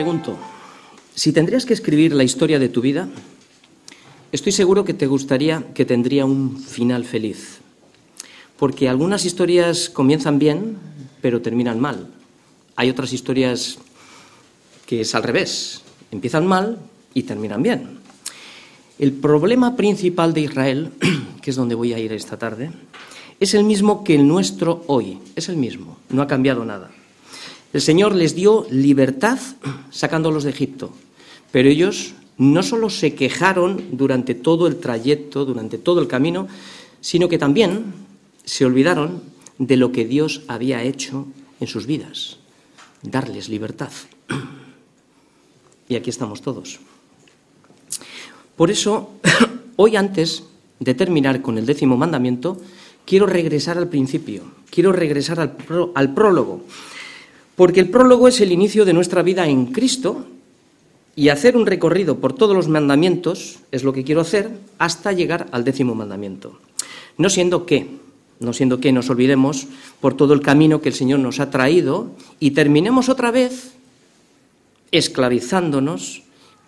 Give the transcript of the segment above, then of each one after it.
pregunto, si tendrías que escribir la historia de tu vida, estoy seguro que te gustaría que tendría un final feliz. Porque algunas historias comienzan bien, pero terminan mal. Hay otras historias que es al revés. Empiezan mal y terminan bien. El problema principal de Israel, que es donde voy a ir esta tarde, es el mismo que el nuestro hoy. Es el mismo. No ha cambiado nada. El Señor les dio libertad sacándolos de Egipto, pero ellos no solo se quejaron durante todo el trayecto, durante todo el camino, sino que también se olvidaron de lo que Dios había hecho en sus vidas, darles libertad. Y aquí estamos todos. Por eso, hoy antes de terminar con el décimo mandamiento, quiero regresar al principio, quiero regresar al, al prólogo porque el prólogo es el inicio de nuestra vida en Cristo y hacer un recorrido por todos los mandamientos es lo que quiero hacer hasta llegar al décimo mandamiento. No siendo que, no siendo que nos olvidemos por todo el camino que el Señor nos ha traído y terminemos otra vez esclavizándonos,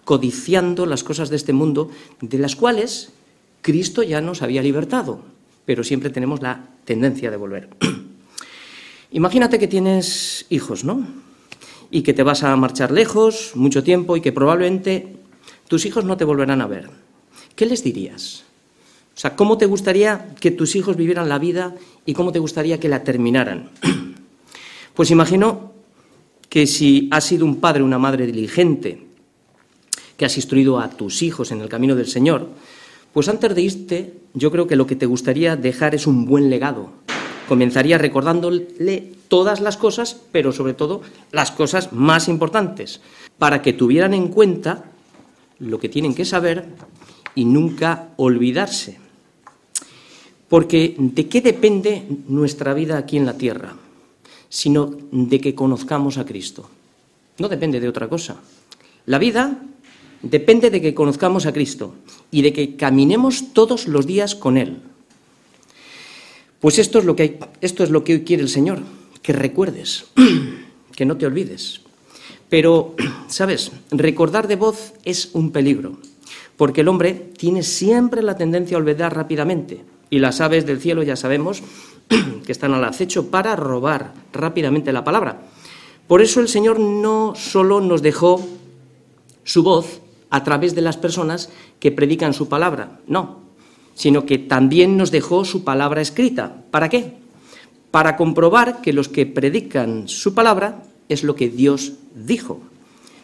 codiciando las cosas de este mundo, de las cuales Cristo ya nos había libertado, pero siempre tenemos la tendencia de volver. Imagínate que tienes hijos, ¿no? Y que te vas a marchar lejos mucho tiempo y que probablemente tus hijos no te volverán a ver. ¿Qué les dirías? O sea, ¿cómo te gustaría que tus hijos vivieran la vida y cómo te gustaría que la terminaran? Pues imagino que si has sido un padre una madre diligente, que has instruido a tus hijos en el camino del Señor, pues antes de irte, yo creo que lo que te gustaría dejar es un buen legado, comenzaría recordándole todas las cosas, pero sobre todo las cosas más importantes, para que tuvieran en cuenta lo que tienen que saber y nunca olvidarse. Porque ¿de qué depende nuestra vida aquí en la tierra? Sino de que conozcamos a Cristo. No depende de otra cosa. La vida depende de que conozcamos a Cristo y de que caminemos todos los días con Él. Pues esto es lo que, esto es lo que hoy quiere el Señor, que recuerdes, que no te olvides. Pero, ¿sabes? Recordar de voz es un peligro, porque el hombre tiene siempre la tendencia a olvidar rápidamente. Y las aves del cielo ya sabemos que están al acecho para robar rápidamente la palabra. Por eso el Señor no solo nos dejó su voz a través de las personas que predican su palabra, no, sino que también nos dejó su palabra escrita. ¿Para qué? Para comprobar que los que predican su palabra es lo que Dios dijo.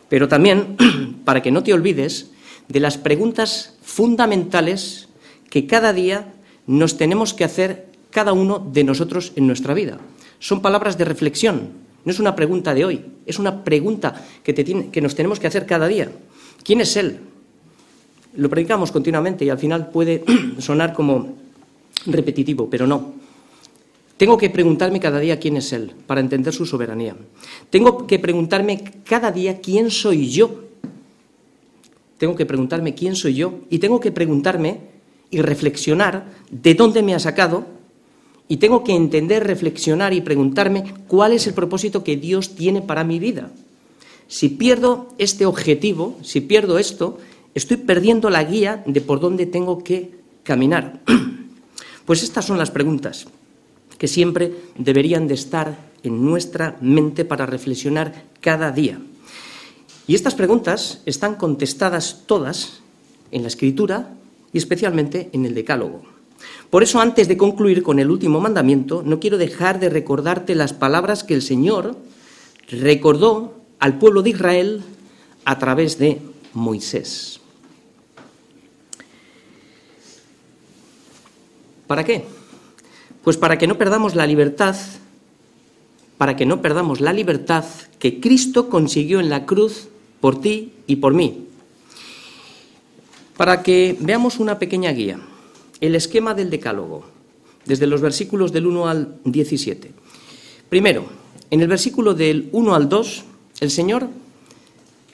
Pero también para que no te olvides de las preguntas fundamentales que cada día nos tenemos que hacer cada uno de nosotros en nuestra vida. Son palabras de reflexión, no es una pregunta de hoy, es una pregunta que, que nos tenemos que hacer cada día. ¿Quién es Él? Lo predicamos continuamente y al final puede sonar como repetitivo, pero no. Tengo que preguntarme cada día quién es Él para entender su soberanía. Tengo que preguntarme cada día quién soy yo. Tengo que preguntarme quién soy yo y tengo que preguntarme y reflexionar de dónde me ha sacado y tengo que entender, reflexionar y preguntarme cuál es el propósito que Dios tiene para mi vida. Si pierdo este objetivo, si pierdo esto, estoy perdiendo la guía de por dónde tengo que caminar. Pues estas son las preguntas que siempre deberían de estar en nuestra mente para reflexionar cada día. Y estas preguntas están contestadas todas en la escritura y especialmente en el decálogo. Por eso, antes de concluir con el último mandamiento, no quiero dejar de recordarte las palabras que el Señor recordó al pueblo de Israel a través de Moisés. ¿Para qué? Pues para que no perdamos la libertad, para que no perdamos la libertad que Cristo consiguió en la cruz por ti y por mí. Para que veamos una pequeña guía, el esquema del decálogo, desde los versículos del 1 al 17. Primero, en el versículo del 1 al 2, el Señor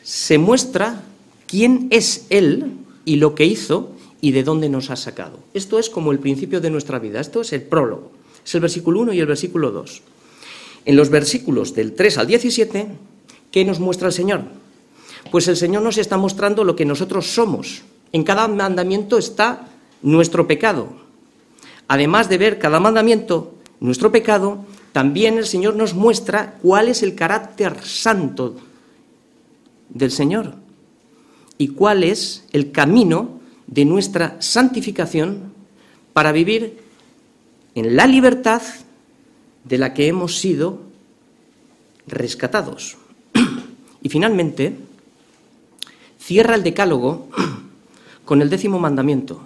se muestra quién es Él y lo que hizo y de dónde nos ha sacado. Esto es como el principio de nuestra vida, esto es el prólogo, es el versículo 1 y el versículo 2. En los versículos del 3 al 17, ¿qué nos muestra el Señor? Pues el Señor nos está mostrando lo que nosotros somos. En cada mandamiento está nuestro pecado. Además de ver cada mandamiento, nuestro pecado, también el Señor nos muestra cuál es el carácter santo del Señor y cuál es el camino de nuestra santificación para vivir en la libertad de la que hemos sido rescatados. Y finalmente, cierra el decálogo con el décimo mandamiento.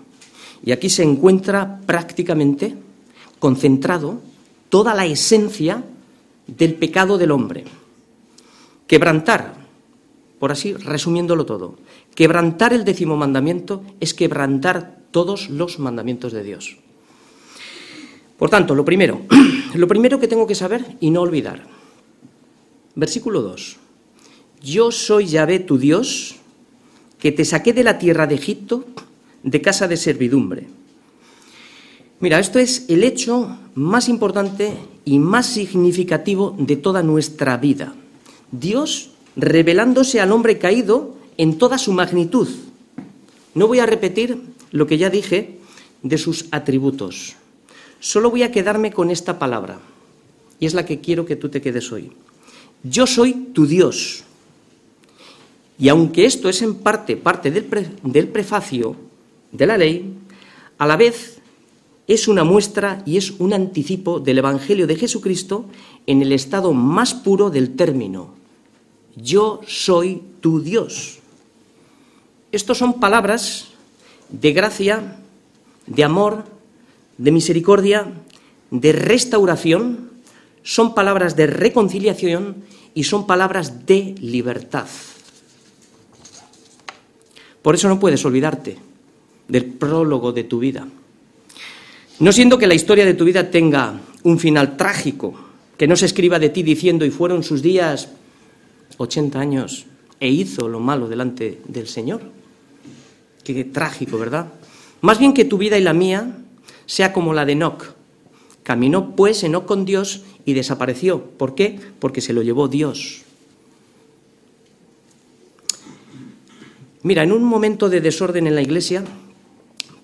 Y aquí se encuentra prácticamente concentrado toda la esencia del pecado del hombre. Quebrantar, por así resumiéndolo todo, quebrantar el décimo mandamiento es quebrantar todos los mandamientos de Dios. Por tanto, lo primero, lo primero que tengo que saber y no olvidar. Versículo 2. Yo soy Yahvé tu Dios, que te saqué de la tierra de Egipto, de casa de servidumbre. Mira, esto es el hecho más importante y más significativo de toda nuestra vida. Dios revelándose al hombre caído en toda su magnitud. No voy a repetir lo que ya dije de sus atributos. Solo voy a quedarme con esta palabra, y es la que quiero que tú te quedes hoy. Yo soy tu Dios. Y aunque esto es en parte parte del, del prefacio de la ley, a la vez es una muestra y es un anticipo del Evangelio de Jesucristo en el estado más puro del término. Yo soy tu Dios. Estos son palabras de gracia, de amor, de misericordia, de restauración, son palabras de reconciliación y son palabras de libertad. Por eso no puedes olvidarte del prólogo de tu vida. No siendo que la historia de tu vida tenga un final trágico, que no se escriba de ti diciendo y fueron sus días 80 años e hizo lo malo delante del Señor. Qué trágico, ¿verdad? Más bien que tu vida y la mía sea como la de Enoch. Caminó pues Enoch con Dios y desapareció. ¿Por qué? Porque se lo llevó Dios. Mira, en un momento de desorden en la iglesia,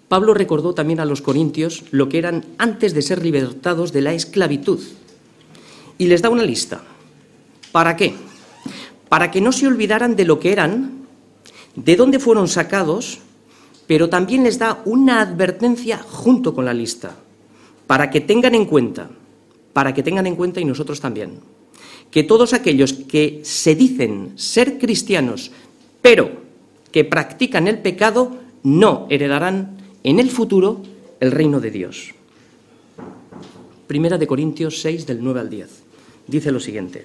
Pablo recordó también a los corintios lo que eran antes de ser libertados de la esclavitud. Y les da una lista. ¿Para qué? Para que no se olvidaran de lo que eran, de dónde fueron sacados pero también les da una advertencia junto con la lista, para que tengan en cuenta, para que tengan en cuenta y nosotros también, que todos aquellos que se dicen ser cristianos, pero que practican el pecado, no heredarán en el futuro el reino de Dios. Primera de Corintios 6 del 9 al 10. Dice lo siguiente.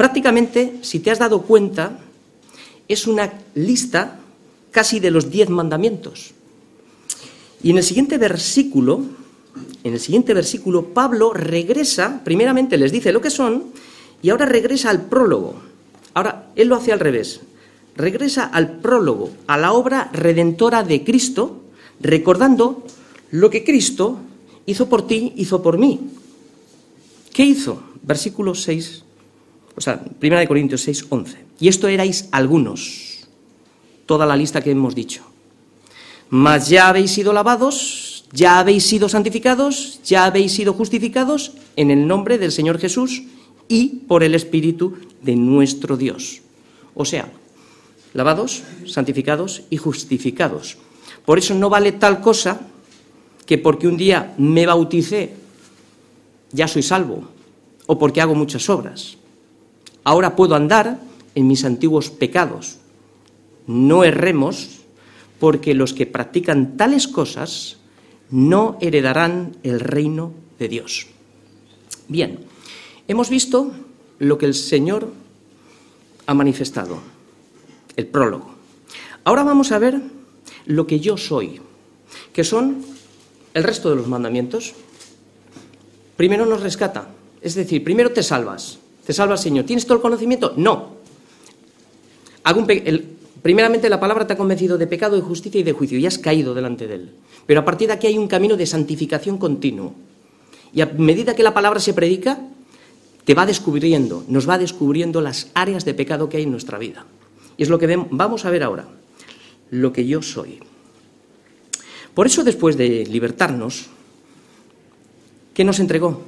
Prácticamente, si te has dado cuenta, es una lista casi de los diez mandamientos. Y en el siguiente versículo, en el siguiente versículo, Pablo regresa, primeramente les dice lo que son, y ahora regresa al prólogo. Ahora, él lo hace al revés. Regresa al prólogo, a la obra redentora de Cristo, recordando lo que Cristo hizo por ti, hizo por mí. ¿Qué hizo? Versículo 6 o sea, 1 Corintios 6, 11. Y esto erais algunos, toda la lista que hemos dicho. Mas ya habéis sido lavados, ya habéis sido santificados, ya habéis sido justificados en el nombre del Señor Jesús y por el Espíritu de nuestro Dios. O sea, lavados, santificados y justificados. Por eso no vale tal cosa que porque un día me bauticé ya soy salvo o porque hago muchas obras. Ahora puedo andar en mis antiguos pecados. No erremos, porque los que practican tales cosas no heredarán el reino de Dios. Bien, hemos visto lo que el Señor ha manifestado. el prólogo. Ahora vamos a ver lo que yo soy, que son el resto de los mandamientos. Primero nos rescata, es decir, primero te salvas, te salva el Señor. ¿Tienes todo el conocimiento? No. primeramente la palabra te ha convencido de pecado, de justicia y de juicio y has caído delante de él. Pero a partir de aquí hay un camino de santificación continuo. Y a medida que la palabra se predica, te va descubriendo, nos va descubriendo las áreas de pecado que hay en nuestra vida. Y es lo que vamos a ver ahora, lo que yo soy. Por eso después de libertarnos, ¿qué nos entregó?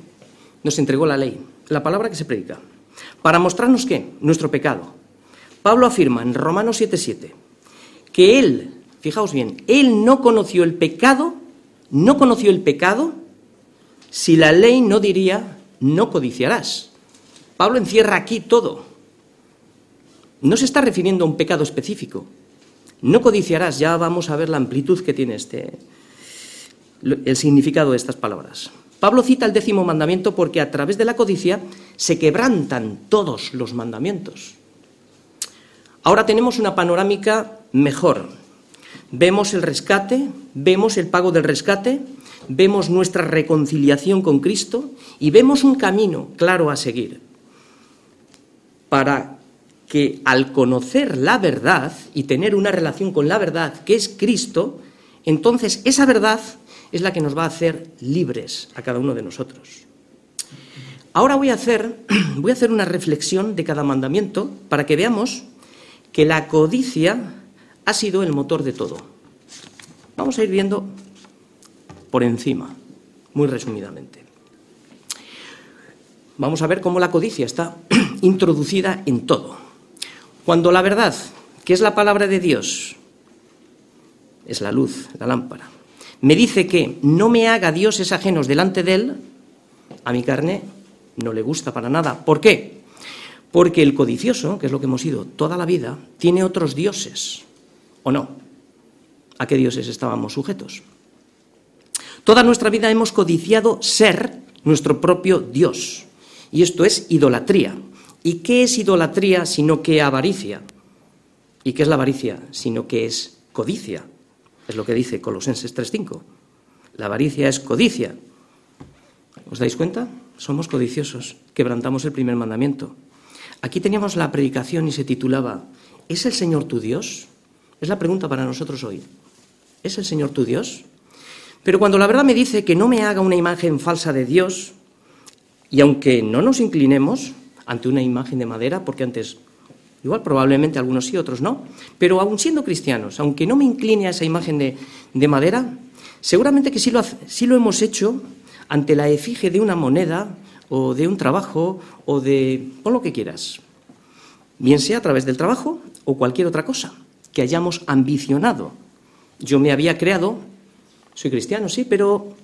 Nos entregó la ley, la palabra que se predica. ¿Para mostrarnos qué? Nuestro pecado. Pablo afirma en Romanos 7:7 que él, fijaos bien, él no conoció el pecado, no conoció el pecado si la ley no diría no codiciarás. Pablo encierra aquí todo. No se está refiriendo a un pecado específico. No codiciarás, ya vamos a ver la amplitud que tiene este el significado de estas palabras. Pablo cita el décimo mandamiento porque a través de la codicia se quebrantan todos los mandamientos. Ahora tenemos una panorámica mejor. Vemos el rescate, vemos el pago del rescate, vemos nuestra reconciliación con Cristo y vemos un camino claro a seguir para que al conocer la verdad y tener una relación con la verdad que es Cristo, entonces esa verdad es la que nos va a hacer libres a cada uno de nosotros. Ahora voy a hacer, voy a hacer una reflexión de cada mandamiento para que veamos que la codicia ha sido el motor de todo. Vamos a ir viendo por encima, muy resumidamente. Vamos a ver cómo la codicia está introducida en todo. Cuando la verdad, que es la palabra de Dios, es la luz, la lámpara, me dice que no me haga dioses ajenos delante de él, a mi carne no le gusta para nada. ¿Por qué? Porque el codicioso, que es lo que hemos sido toda la vida, tiene otros dioses, ¿o no? ¿A qué dioses estábamos sujetos? Toda nuestra vida hemos codiciado ser nuestro propio Dios. Y esto es idolatría. ¿Y qué es idolatría sino que avaricia? ¿Y qué es la avaricia sino que es codicia? Es lo que dice Colosenses 3.5. La avaricia es codicia. ¿Os dais cuenta? Somos codiciosos, quebrantamos el primer mandamiento. Aquí teníamos la predicación y se titulaba ¿Es el Señor tu Dios? Es la pregunta para nosotros hoy. ¿Es el Señor tu Dios? Pero cuando la verdad me dice que no me haga una imagen falsa de Dios, y aunque no nos inclinemos ante una imagen de madera, porque antes Igual probablemente algunos sí, otros no. Pero aun siendo cristianos, aunque no me incline a esa imagen de, madera, seguramente que sí lo, sí lo hemos hecho ante la efigie de una moneda o de un trabajo o de... pon lo que quieras. Bien sea a través del trabajo o cualquier otra cosa que hayamos ambicionado. Yo me había creado, soy cristiano, sí, pero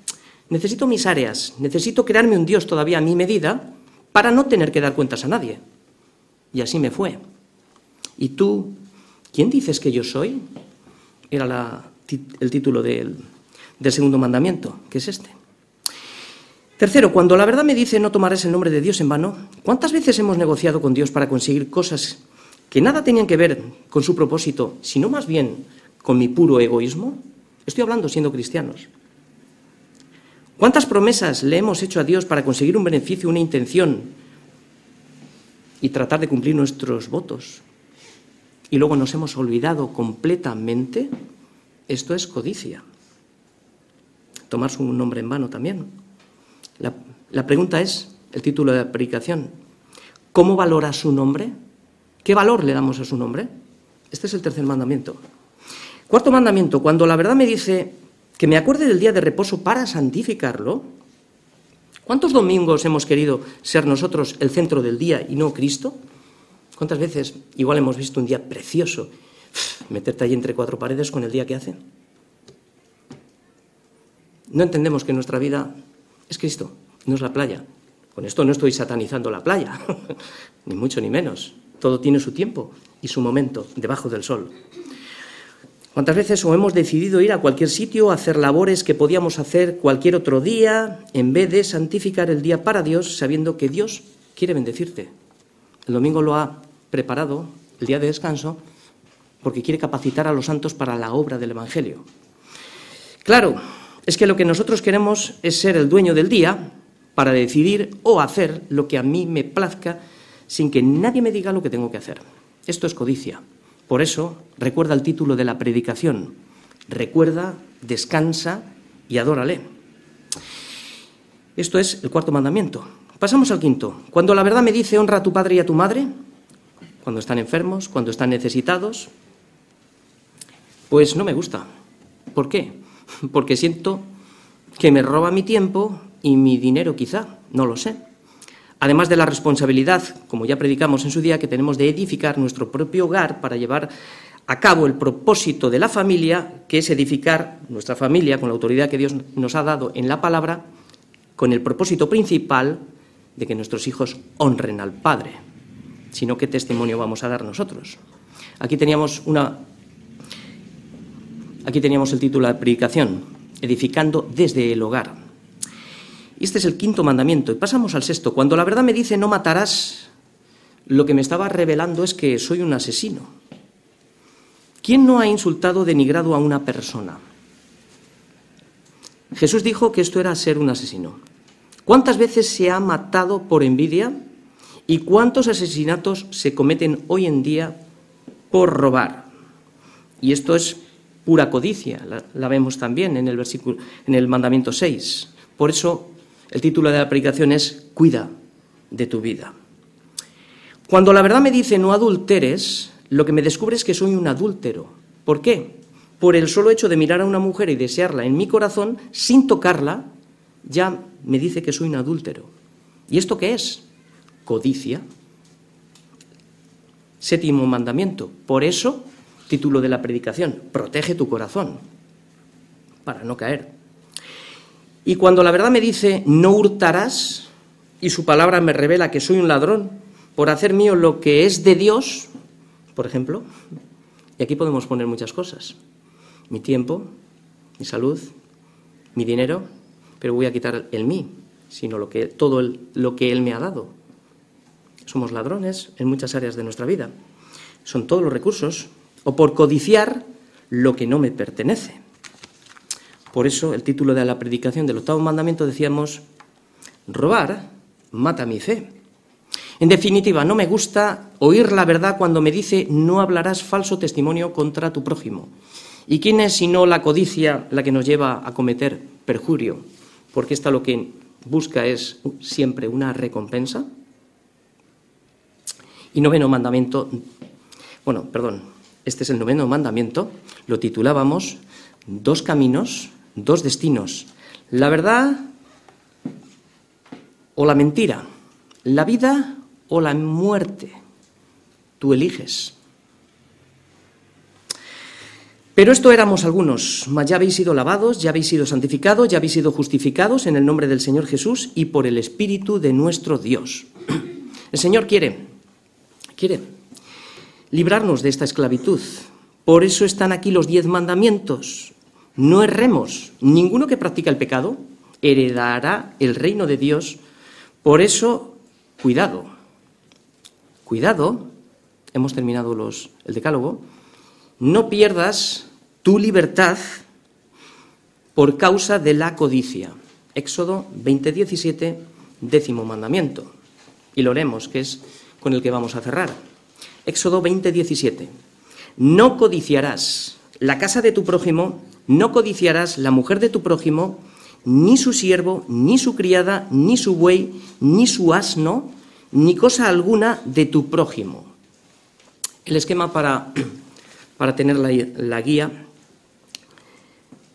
necesito mis áreas, necesito crearme un Dios todavía a mi medida para no tener que dar cuentas a nadie. Y así me fue. ¿Y tú, quién dices que yo soy? Era el título del, del segundo mandamiento, que es este. Tercero, cuando la verdad me dice no tomarás el nombre de Dios en vano, ¿cuántas veces hemos negociado con Dios para conseguir cosas que nada tenían que ver con su propósito, sino más bien con mi puro egoísmo? Estoy hablando siendo cristianos. ¿Cuántas promesas le hemos hecho a Dios para conseguir un beneficio, una intención y tratar de cumplir nuestros votos? Y luego nos hemos olvidado completamente, esto es codicia. Tomar su nombre en vano también. La, pregunta es, el título de la predicación, ¿cómo valora su nombre? ¿Qué valor le damos a su nombre? Este es el tercer mandamiento. Cuarto mandamiento, cuando la verdad me dice que me acuerde del día de reposo para santificarlo, ¿cuántos domingos hemos querido ser nosotros el centro del día y no Cristo? ¿Cuántas veces igual hemos visto un día precioso meterte allí entre cuatro paredes con el día que hace? No entendemos que nuestra vida es Cristo, no es la playa. Con esto no estoy satanizando la playa, ni mucho ni menos. Todo tiene su tiempo y su momento debajo del sol. ¿Cuántas veces hemos decidido ir a cualquier sitio a hacer labores que podíamos hacer cualquier otro día en vez de santificar el día para Dios sabiendo que Dios quiere bendecirte? El domingo lo ha preparado el día de descanso porque quiere capacitar a los santos para la obra del Evangelio. Claro, es que lo que nosotros queremos es ser el dueño del día para decidir o hacer lo que a mí me plazca sin que nadie me diga lo que tengo que hacer. Esto es codicia. Por eso, recuerda el título de la predicación. Recuerda, descansa y adórale. Esto es el cuarto mandamiento. Pasamos al quinto. Cuando la verdad me dice honra a tu padre y a tu madre, cuando están enfermos, cuando están necesitados, pues no me gusta. ¿Por qué? Porque siento que me roba mi tiempo y mi dinero quizá, no lo sé. Además de la responsabilidad, como ya predicamos en su día, que tenemos de edificar nuestro propio hogar para llevar a cabo el propósito de la familia, que es edificar nuestra familia con la autoridad que Dios nos ha dado en la palabra, con el propósito principal de que nuestros hijos honren al Padre. Sino, ¿qué testimonio vamos a dar nosotros? Aquí teníamos una. Aquí teníamos el título de la predicación, edificando desde el hogar. Y este es el quinto mandamiento. Y pasamos al sexto. Cuando la verdad me dice no matarás, lo que me estaba revelando es que soy un asesino. ¿Quién no ha insultado, denigrado a una persona? Jesús dijo que esto era ser un asesino. ¿Cuántas veces se ha matado por envidia? ¿Y cuántos asesinatos se cometen hoy en día por robar? Y esto es pura codicia, la, vemos también en el versículo en el mandamiento 6. Por eso el título de la predicación es Cuida de tu vida. Cuando la verdad me dice no adulteres, lo que me descubre es que soy un adúltero. ¿Por qué? Por el solo hecho de mirar a una mujer y desearla en mi corazón sin tocarla, ya me dice que soy un adúltero. ¿Y esto qué es? Codicia. Séptimo mandamiento. Por eso, título de la predicación, protege tu corazón para no caer. Y cuando la verdad me dice, no hurtarás, y su palabra me revela que soy un ladrón por hacer mío lo que es de Dios, por ejemplo, y aquí podemos poner muchas cosas, mi tiempo, mi salud, mi dinero, pero voy a quitar el mí, sino lo que, todo lo que Él me ha dado. Somos ladrones en muchas áreas de nuestra vida. Son todos los recursos, o por codiciar lo que no me pertenece. Por eso el título de la predicación del octavo mandamiento decíamos, robar mata mi fe. En definitiva, no me gusta oír la verdad cuando me dice no hablarás falso testimonio contra tu prójimo. ¿Y quién es sino la codicia la que nos lleva a cometer perjurio? Porque esta lo que busca es siempre una recompensa. Y noveno mandamiento, bueno, perdón, este es el noveno mandamiento, lo titulábamos Dos caminos dos destinos, la verdad o la mentira, la vida o la muerte. Tú eliges. Pero esto éramos algunos, mas ya habéis sido lavados, ya habéis sido santificados, ya habéis sido justificados en el nombre del Señor Jesús y por el Espíritu de nuestro Dios. El Señor quiere, quiere librarnos de esta esclavitud. Por eso están aquí los diez mandamientos, no erremos. Ninguno que practica el pecado heredará el reino de Dios. Por eso, cuidado. Cuidado. Hemos terminado los, el decálogo. No pierdas tu libertad por causa de la codicia. Éxodo 20:17, décimo mandamiento. Y lo haremos, que es con el que vamos a cerrar. Éxodo 20:17. No codiciarás la casa de tu prójimo no codiciarás la mujer de tu prójimo, ni su siervo, ni su criada, ni su buey, ni su asno, ni cosa alguna de tu prójimo. El esquema para, para tener la, la guía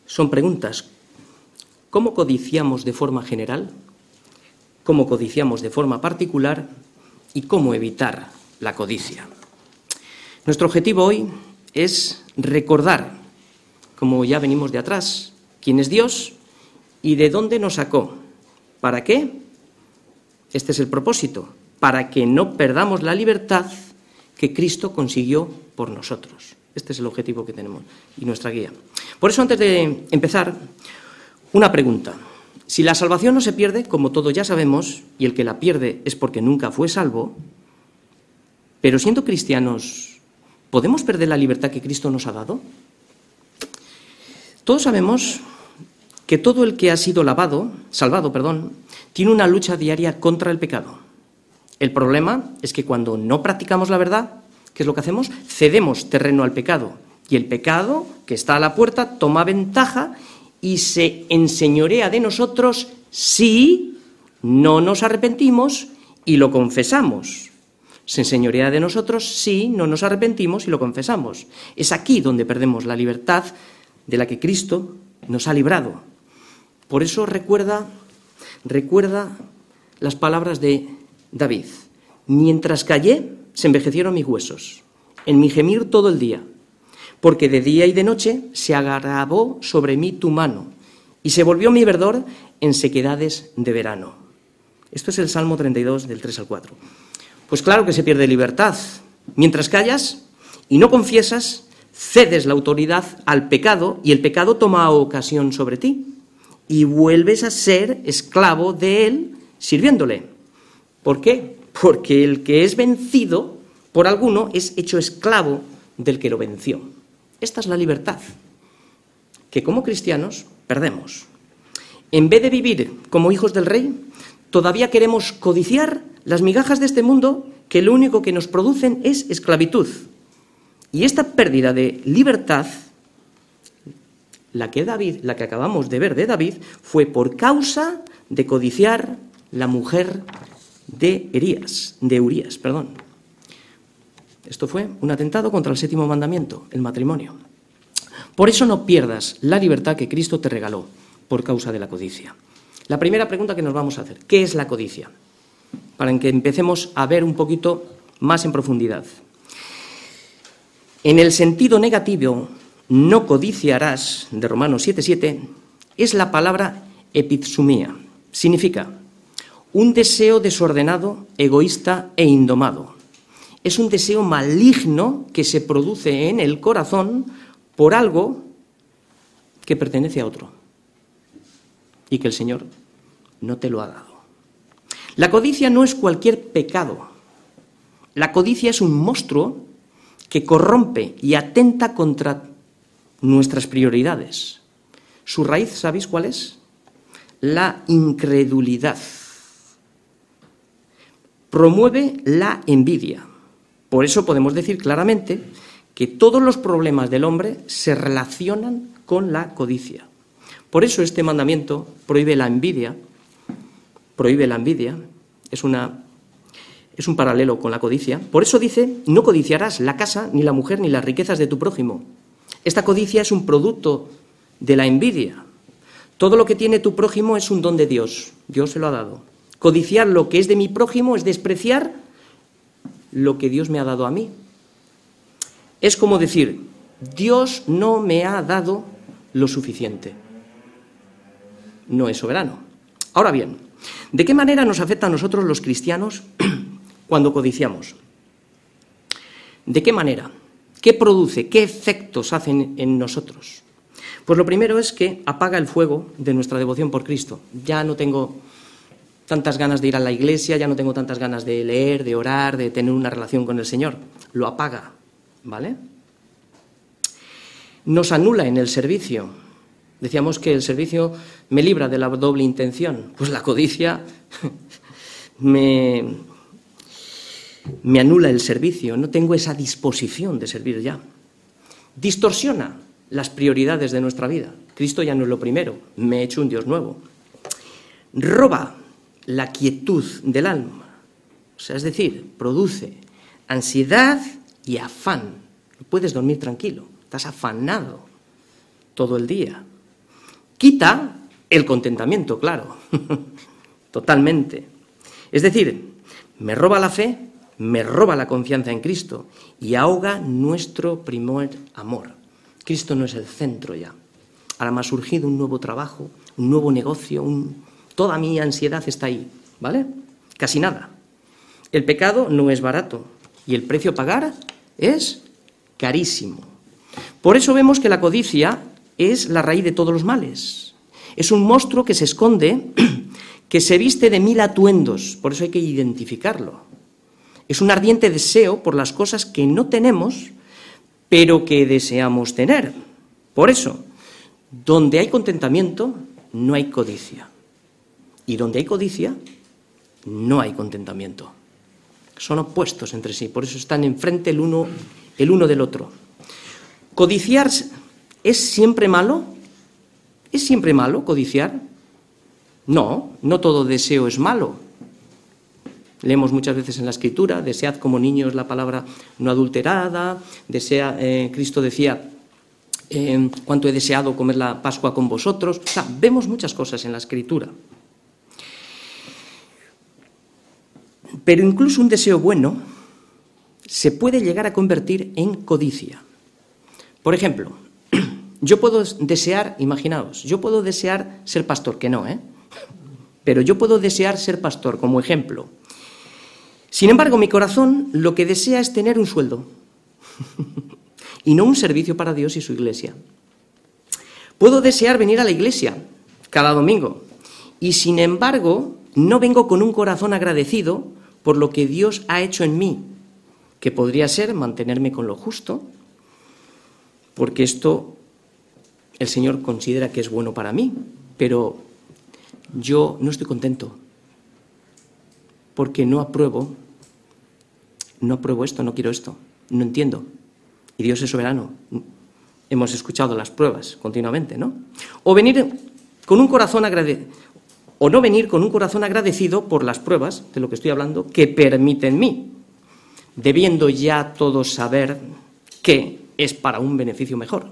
son preguntas. ¿Cómo codiciamos de forma general? ¿Cómo codiciamos de forma particular? ¿Y cómo evitar la codicia? Nuestro objetivo hoy es recordar como ya venimos de atrás, quién es Dios y de dónde nos sacó. ¿Para qué? Este es el propósito, para que no perdamos la libertad que Cristo consiguió por nosotros. Este es el objetivo que tenemos y nuestra guía. Por eso, antes de empezar, una pregunta. Si la salvación no se pierde, como todos ya sabemos, y el que la pierde es porque nunca fue salvo, pero siendo cristianos, ¿Podemos perder la libertad que Cristo nos ha dado? Todos sabemos que todo el que ha sido lavado, salvado, perdón, tiene una lucha diaria contra el pecado. El problema es que cuando no practicamos la verdad, ¿qué es lo que hacemos? Cedemos terreno al pecado. Y el pecado, que está a la puerta, toma ventaja y se enseñorea de nosotros si no nos arrepentimos y lo confesamos. Se enseñorea de nosotros si no nos arrepentimos y lo confesamos. Es aquí donde perdemos la libertad de la que Cristo nos ha librado. Por eso recuerda, recuerda las palabras de David. Mientras callé, se envejecieron mis huesos, en mi gemir todo el día, porque de día y de noche se agravó sobre mí tu mano, y se volvió mi verdor en sequedades de verano. Esto es el Salmo 32 del 3 al 4. Pues claro que se pierde libertad. Mientras callas y no confiesas, cedes la autoridad al pecado y el pecado toma ocasión sobre ti y vuelves a ser esclavo de él sirviéndole. ¿Por qué? Porque el que es vencido por alguno es hecho esclavo del que lo venció. Esta es la libertad que como cristianos perdemos. En vez de vivir como hijos del rey, todavía queremos codiciar las migajas de este mundo que lo único que nos producen es esclavitud. Y esta pérdida de libertad, la que David, la que acabamos de ver de David, fue por causa de codiciar la mujer de Erías, de Urías, perdón. Esto fue un atentado contra el séptimo mandamiento, el matrimonio. Por eso no pierdas la libertad que Cristo te regaló por causa de la codicia. La primera pregunta que nos vamos a hacer, ¿qué es la codicia? Para que empecemos a ver un poquito más en profundidad. En el sentido negativo, no codiciarás, de Romanos 7:7, es la palabra epizumía. Significa un deseo desordenado, egoísta e indomado. Es un deseo maligno que se produce en el corazón por algo que pertenece a otro y que el Señor no te lo ha dado. La codicia no es cualquier pecado. La codicia es un monstruo que corrompe y atenta contra nuestras prioridades. Su raíz, ¿sabéis cuál es? La incredulidad. Promueve la envidia. Por eso podemos decir claramente que todos los problemas del hombre se relacionan con la codicia. Por eso este mandamiento prohíbe la envidia, prohíbe la envidia, es, una, es un paralelo con la codicia. Por eso dice, no codiciarás la casa, ni la mujer, ni las riquezas de tu prójimo. Esta codicia es un producto de la envidia. Todo lo que tiene tu prójimo es un don de Dios, Dios se lo ha dado. Codiciar lo que es de mi prójimo es despreciar lo que Dios me ha dado a mí. Es como decir, Dios no me ha dado lo suficiente. No es soberano. Ahora bien, ¿de qué manera nos afecta a nosotros los cristianos cuando codiciamos? ¿De qué manera? ¿Qué produce? ¿Qué efectos hacen en nosotros? Pues lo primero es que apaga el fuego de nuestra devoción por Cristo. Ya no tengo tantas ganas de ir a la iglesia, ya no tengo tantas ganas de leer, de orar, de tener una relación con el Señor. Lo apaga. ¿Vale? Nos anula en el servicio. Decíamos que el servicio me libra de la doble intención. Pues la codicia me, me anula el servicio. No tengo esa disposición de servir ya. Distorsiona las prioridades de nuestra vida. Cristo ya no es lo primero. Me he hecho un Dios nuevo. Roba la quietud del alma. O sea, es decir, produce ansiedad y afán. No puedes dormir tranquilo, estás afanado todo el día. Quita el contentamiento, claro, totalmente. Es decir, me roba la fe, me roba la confianza en Cristo y ahoga nuestro primer amor. Cristo no es el centro ya. Ahora me ha surgido un nuevo trabajo, un nuevo negocio, toda mi ansiedad está ahí, ¿vale? Casi nada. El pecado no es barato y el precio a pagar es carísimo. Por eso vemos que la codicia es la raíz de todos los males. Es un monstruo que se esconde, que se viste de mil atuendos, por eso hay que identificarlo. Es un ardiente deseo por las cosas que no tenemos, pero que deseamos tener. Por eso, donde hay contentamiento, no hay codicia. Y donde hay codicia, no hay contentamiento. Son opuestos entre sí, por eso están enfrente el uno, el uno del otro. ¿Codiciar es siempre malo? ¿Es siempre malo codiciar? No, no todo deseo es malo. Leemos muchas veces en la Escritura, desead como niños la palabra no adulterada, desea, eh, Cristo decía, eh, cuánto he deseado comer la Pascua con vosotros. O sea, vemos muchas cosas en la Escritura. Pero incluso un deseo bueno se puede llegar a convertir en codicia. Por ejemplo, yo puedo desear, imaginaos, yo puedo desear ser pastor, que no, ¿eh? Pero yo puedo desear ser pastor como ejemplo. Sin embargo, mi corazón lo que desea es tener un sueldo y no un servicio para Dios y su iglesia. Puedo desear venir a la iglesia cada domingo y sin embargo no vengo con un corazón agradecido por lo que Dios ha hecho en mí, que podría ser mantenerme con lo justo, porque esto el Señor considera que es bueno para mí, pero yo no estoy contento, porque no apruebo, no apruebo esto, no quiero esto, no entiendo. Y Dios es soberano. Hemos escuchado las pruebas continuamente, ¿no? O venir con un corazón agradecido, o no venir con un corazón agradecido por las pruebas, de lo que estoy hablando, que permiten mí, debiendo ya todos saber que es para un beneficio mejor.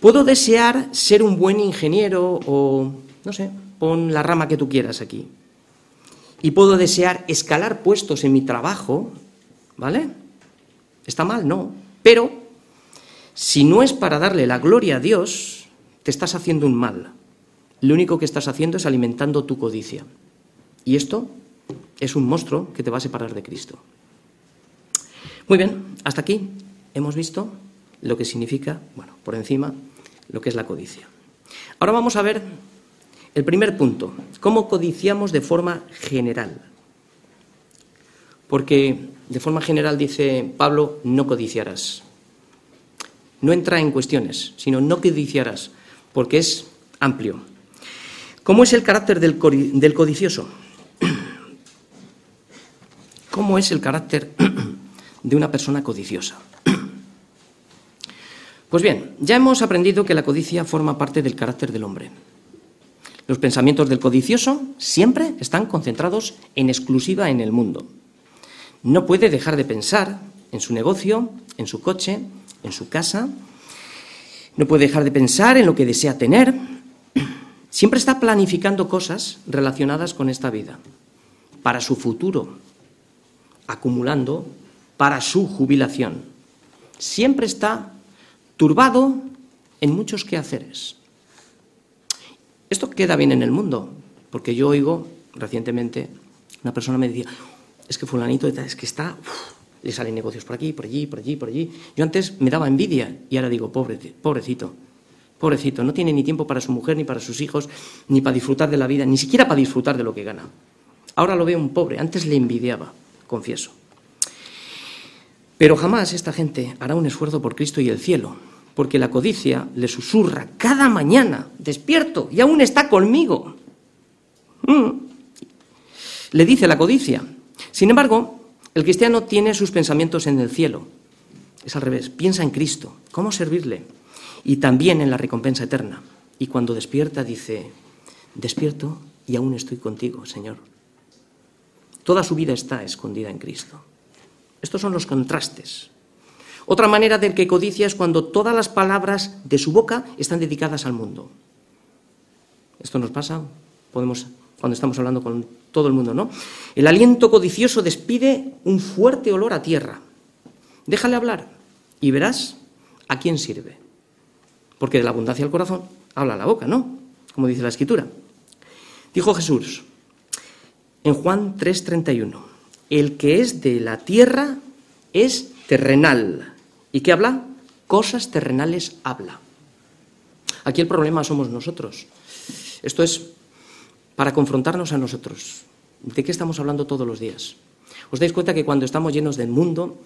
Puedo desear ser un buen ingeniero o, no sé, pon la rama que tú quieras aquí. Y puedo desear escalar puestos en mi trabajo, ¿vale? ¿Está mal? No. Pero si no es para darle la gloria a Dios, te estás haciendo un mal. Lo único que estás haciendo es alimentando tu codicia. Y esto es un monstruo que te va a separar de Cristo. Muy bien, hasta aquí hemos visto lo que significa, bueno, por encima, lo que es la codicia. Ahora vamos a ver el primer punto, cómo codiciamos de forma general. Porque de forma general dice Pablo, no codiciarás. No entra en cuestiones, sino no codiciarás, porque es amplio. ¿Cómo es el carácter del, codicioso? ¿Cómo es el carácter de una persona codiciosa? Pues bien, ya hemos aprendido que la codicia forma parte del carácter del hombre. Los pensamientos del codicioso siempre están concentrados en exclusiva en el mundo. No puede dejar de pensar en su negocio, en su coche, en su casa. No puede dejar de pensar en lo que desea tener. Siempre está planificando cosas relacionadas con esta vida, para su futuro, acumulando para su jubilación. Siempre está turbado en muchos quehaceres. Esto queda bien en el mundo, porque yo oigo recientemente, una persona me decía, es que fulanito es que está, le salen negocios por aquí, por allí, por allí, por allí. Yo antes me daba envidia y ahora digo, pobre, pobrecito, pobrecito, no tiene ni tiempo para su mujer, ni para sus hijos, ni para disfrutar de la vida, ni siquiera para disfrutar de lo que gana. Ahora lo veo un pobre, antes le envidiaba, confieso. Pero jamás esta gente hará un esfuerzo por Cristo y el cielo, porque la codicia le susurra cada mañana, despierto, y aún está conmigo. Mm. Le dice la codicia, sin embargo, el cristiano tiene sus pensamientos en el cielo. Es al revés, piensa en Cristo, cómo servirle y también en la recompensa eterna. Y cuando despierta dice, despierto y aún estoy contigo, Señor. Toda su vida está escondida en Cristo. Estos son los contrastes. Otra manera del que codicia es cuando todas las palabras de su boca están dedicadas al mundo. Esto nos pasa, podemos cuando estamos hablando con todo el mundo, ¿no? El aliento codicioso despide un fuerte olor a tierra. Déjale hablar y verás a quién sirve. Porque de la abundancia del corazón habla la boca, ¿no? Como dice la escritura. Dijo Jesús en Juan 3:31, el que es de la tierra es terrenal. ¿Y qué habla? Cosas terrenales habla. Aquí el problema somos nosotros. Esto es para confrontarnos a nosotros. ¿De qué estamos hablando todos los días? ¿Os dais cuenta que cuando estamos llenos del mundo,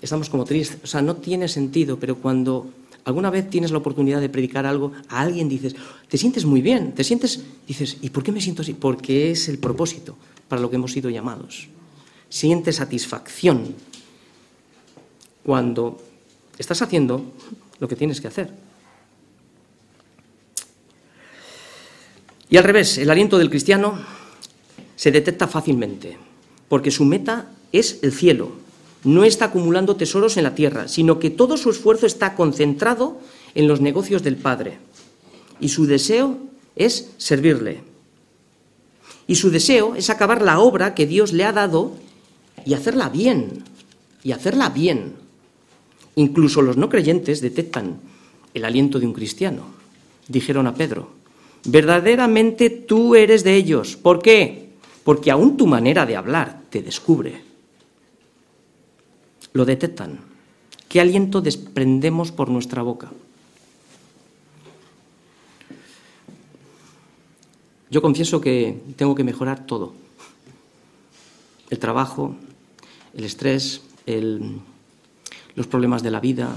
estamos como tristes, o sea, no tiene sentido, pero cuando alguna vez tienes la oportunidad de predicar algo, a alguien dices, te sientes muy bien, te sientes, dices, ¿y por qué me siento así? Porque es el propósito para lo que hemos sido llamados. Sientes satisfacción cuando estás haciendo lo que tienes que hacer. Y al revés, el aliento del cristiano se detecta fácilmente, porque su meta es el cielo. No está acumulando tesoros en la tierra, sino que todo su esfuerzo está concentrado en los negocios del Padre. Y su deseo es servirle. Y su deseo es acabar la obra que Dios le ha dado y hacerla bien. Y hacerla bien. Incluso los no creyentes detectan el aliento de un cristiano. Dijeron a Pedro, verdaderamente tú eres de ellos. ¿Por qué? Porque aún tu manera de hablar te descubre. Lo detectan. ¿Qué aliento desprendemos por nuestra boca? Yo confieso que tengo que mejorar todo. El trabajo, el estrés, los problemas de la vida.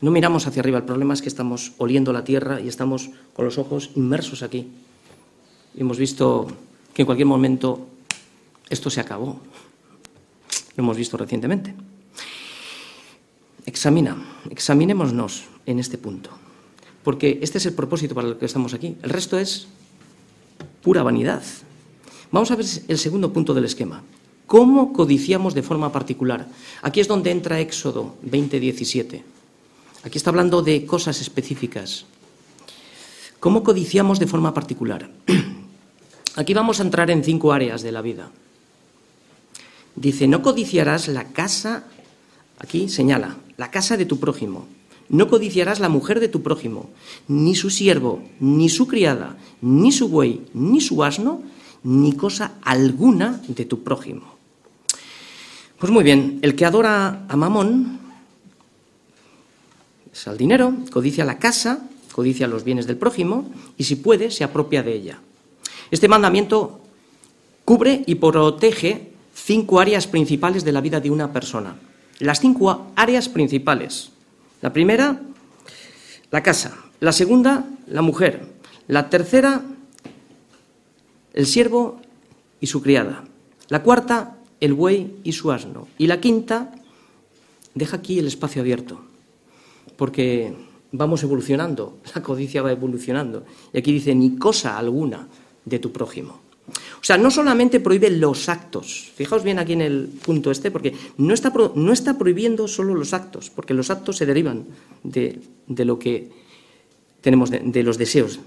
No miramos hacia arriba, el problema es que estamos oliendo la tierra y estamos con los ojos inmersos aquí. Hemos visto que en cualquier momento esto se acabó. Lo hemos visto recientemente. Examina, examinémonos en este punto, porque este es el propósito para el que estamos aquí. El resto es pura vanidad. Vamos a ver el segundo punto del esquema. ¿Cómo codiciamos de forma particular? Aquí es donde entra Éxodo 20:17. Aquí está hablando de cosas específicas. ¿Cómo codiciamos de forma particular? Aquí vamos a entrar en cinco áreas de la vida. Dice, no codiciarás la casa, aquí señala, la casa de tu prójimo. No codiciarás la mujer de tu prójimo, ni su siervo, ni su criada, ni su buey, ni su asno, ni cosa alguna de tu prójimo. Pues muy bien, el que adora a Mamón es al dinero, codicia la casa, codicia los bienes del prójimo y si puede se apropia de ella. Este mandamiento cubre y protege cinco áreas principales de la vida de una persona. Las cinco áreas principales. La primera, la casa. La segunda, la mujer. La tercera, el siervo y su criada. La cuarta, el buey y su asno. Y la quinta, deja aquí el espacio abierto, porque vamos evolucionando, la codicia va evolucionando. Y aquí dice, ni cosa alguna de tu prójimo. O sea, no solamente prohíbe los actos, fijaos bien aquí en el punto este, porque no está, no está prohibiendo solo los actos, porque los actos se derivan de, lo que tenemos, de los deseos,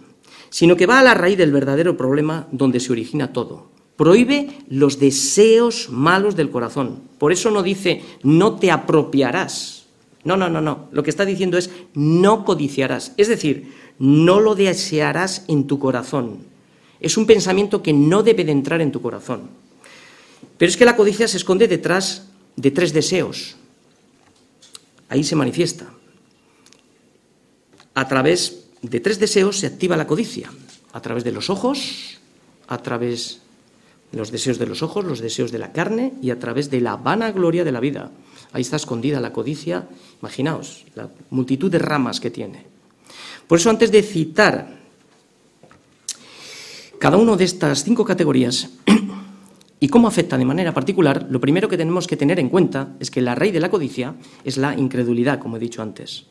sino que va a la raíz del verdadero problema donde se origina todo, Prohíbe los deseos malos del corazón. Por eso no dice no te apropiarás. No, no, no, no. Lo que está diciendo es no codiciarás. Es decir, no lo desearás en tu corazón. Es un pensamiento que no debe de entrar en tu corazón. Pero es que la codicia se esconde detrás de tres deseos. Ahí se manifiesta. A través de tres deseos se activa la codicia. A través de los ojos, a través los deseos de los ojos, los deseos de la carne y a través de la vanagloria de la vida. Ahí está escondida la codicia, imaginaos, la multitud de ramas que tiene. Por eso antes de citar cada una de estas cinco categorías y cómo afecta de manera particular, lo primero que tenemos que tener en cuenta es que la raíz de la codicia es la incredulidad, como he dicho antes.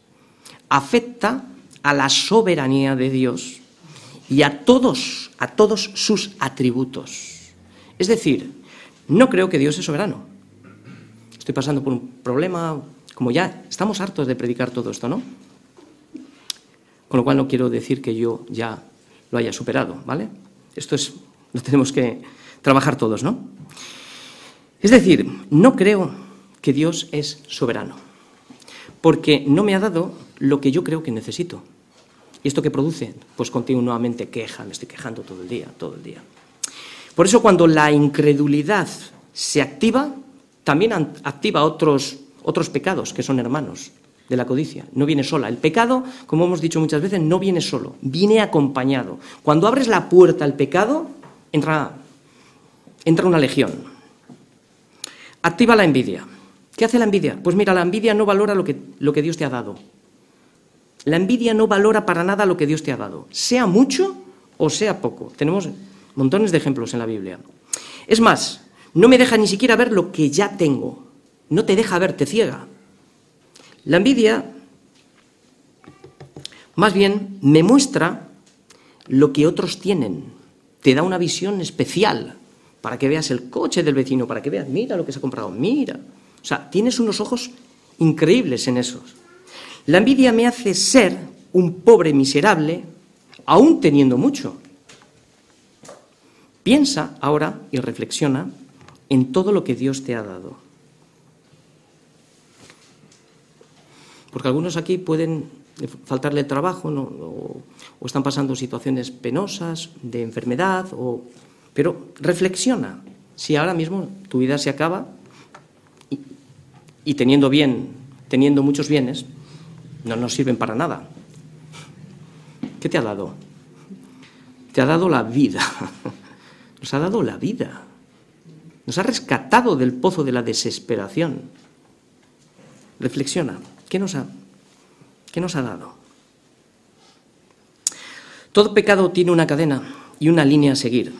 Afecta a la soberanía de Dios y a todos, a todos sus atributos. Es decir, no creo que Dios es soberano. Estoy pasando por un problema, como ya estamos hartos de predicar todo esto, ¿no? Con lo cual no quiero decir que yo ya lo haya superado, ¿vale? Esto es, lo tenemos que trabajar todos, ¿no? Es decir, no creo que Dios es soberano, porque no me ha dado lo que yo creo que necesito. ¿Y esto qué produce? Pues continuamente queja, me estoy quejando todo el día, todo el día. Por eso cuando la incredulidad se activa, también activa otros, otros pecados que son hermanos de la codicia. No viene sola. El pecado, como hemos dicho muchas veces, no viene solo, viene acompañado. Cuando abres la puerta al pecado, entra, entra una legión. Activa la envidia. ¿Qué hace la envidia? Pues mira, la envidia no valora lo que, lo que Dios te ha dado. La envidia no valora para nada lo que Dios te ha dado, sea mucho o sea poco. Tenemos montones de ejemplos en la Biblia. Es más, no me deja ni siquiera ver lo que ya tengo. No te deja ver, te ciega. La envidia, más bien, me muestra lo que otros tienen. Te da una visión especial para que veas el coche del vecino, para que veas, mira lo que se ha comprado, mira. O sea, tienes unos ojos increíbles en esos. La envidia me hace ser un pobre miserable, aún teniendo mucho. Piensa ahora y reflexiona en todo lo que Dios te ha dado. Porque algunos aquí pueden faltarle trabajo o, están pasando situaciones penosas de enfermedad, pero reflexiona si ahora mismo tu vida se acaba y teniendo bien, teniendo muchos bienes, no nos sirven para nada. ¿Qué te ha dado? Te ha dado la vida. Nos ha dado la vida. Nos ha rescatado del pozo de la desesperación. Reflexiona. ¿Qué nos ha, qué nos ha dado? Todo pecado tiene una cadena y una línea a seguir.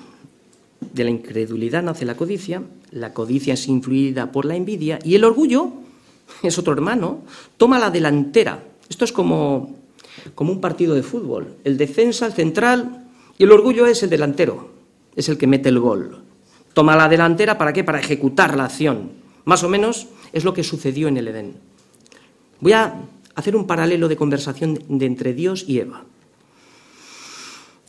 De la incredulidad nace la codicia, la codicia es influida por la envidia y el orgullo es otro hermano, toma la delantera esto es como, como un partido de fútbol. El defensa, el central y el orgullo es el delantero, es el que mete el gol. Toma la delantera para qué? Para ejecutar la acción. Más o menos es lo que sucedió en el Edén. Voy a hacer un paralelo de conversación de entre Dios y Eva.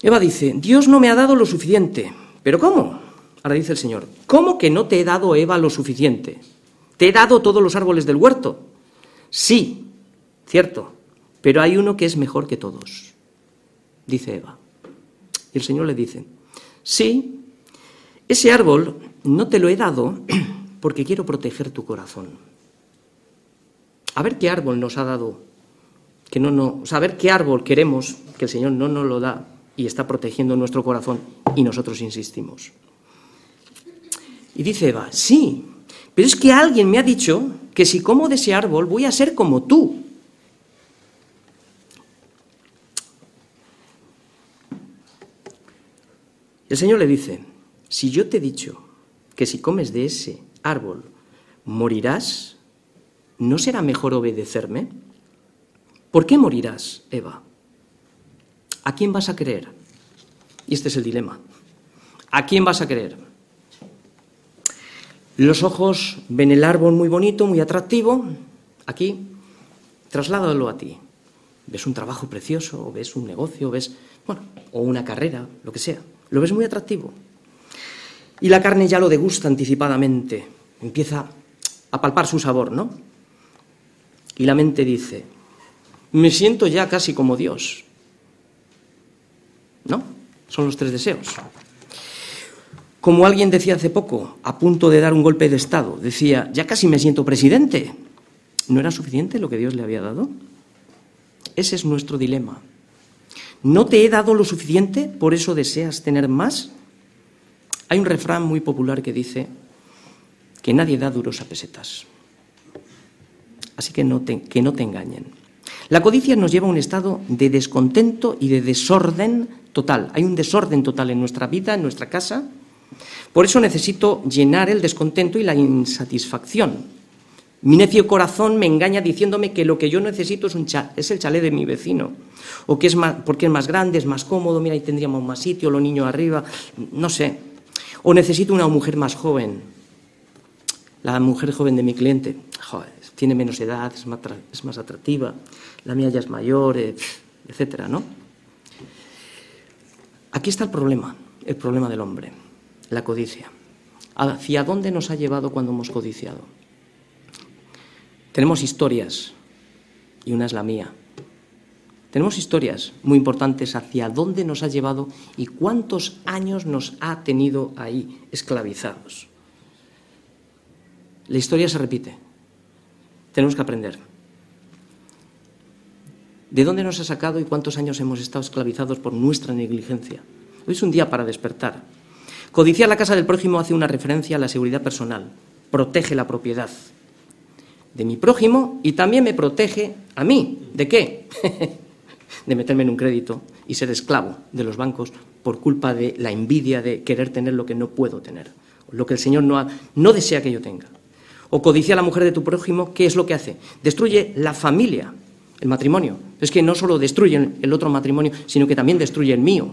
Eva dice, Dios no me ha dado lo suficiente. ¿Pero cómo? Ahora dice el Señor, ¿cómo que no te he dado, Eva, lo suficiente? ¿Te he dado todos los árboles del huerto? Sí, Cierto, pero hay uno que es mejor que todos, dice Eva. Y el Señor le dice, sí, ese árbol no te lo he dado porque quiero proteger tu corazón. A ver qué árbol nos ha dado, que no, no, a ver qué árbol queremos que el Señor no nos lo da y está protegiendo nuestro corazón y nosotros insistimos. Y dice Eva, sí, pero es que alguien me ha dicho que si como de ese árbol voy a ser como tú. El Señor le dice, si yo te he dicho que si comes de ese árbol morirás, ¿no será mejor obedecerme? ¿Por qué morirás, Eva? ¿A quién vas a creer? Y este es el dilema. ¿A quién vas a creer? Los ojos ven el árbol muy bonito, muy atractivo. Aquí, trasládalo a ti. Ves un trabajo precioso, o ves un negocio, ves, bueno, o una carrera, lo que sea. Lo ves muy atractivo. Y la carne ya lo degusta anticipadamente, empieza a palpar su sabor, ¿no? Y la mente dice, me siento ya casi como Dios. ¿No? Son los tres deseos. Como alguien decía hace poco, a punto de dar un golpe de Estado, decía, ya casi me siento presidente. ¿No era suficiente lo que Dios le había dado? Ese es nuestro dilema. ¿No te he dado lo suficiente, por eso deseas tener más? Hay un refrán muy popular que dice que nadie da duros a pesetas. Así que no te, engañen. La codicia nos lleva a un estado de descontento y de desorden total. Hay un desorden total en nuestra vida, en nuestra casa. Por eso necesito llenar el descontento y la insatisfacción. Mi necio corazón me engaña diciéndome que lo que yo necesito es, un es el chalet de mi vecino, o que es más, porque es más grande, es más cómodo, mira, ahí tendríamos más sitio, los niños arriba, no sé. O necesito una mujer más joven. La mujer joven de mi cliente, joder, tiene menos edad, es más, atractiva, la mía ya es mayor, eh, etcétera, ¿no? Aquí está el problema, el problema del hombre, la codicia. ¿Hacia dónde nos ha llevado cuando hemos codiciado? Tenemos historias, y una es la mía. Tenemos historias muy importantes hacia dónde nos ha llevado y cuántos años nos ha tenido ahí esclavizados. La historia se repite. Tenemos que aprender. ¿De dónde nos ha sacado y cuántos años hemos estado esclavizados por nuestra negligencia? Hoy es un día para despertar. Codiciar la casa del prójimo hace una referencia a la seguridad personal, protege la propiedad, de mi prójimo y también me protege a mí. ¿De qué? de meterme en un crédito y ser esclavo de los bancos por culpa de la envidia de querer tener lo que no puedo tener, lo que el Señor no, no desea que yo tenga. O codicia a la mujer de tu prójimo, ¿qué es lo que hace? Destruye la familia, el matrimonio. Es que no solo destruye el otro matrimonio, sino que también destruye el mío.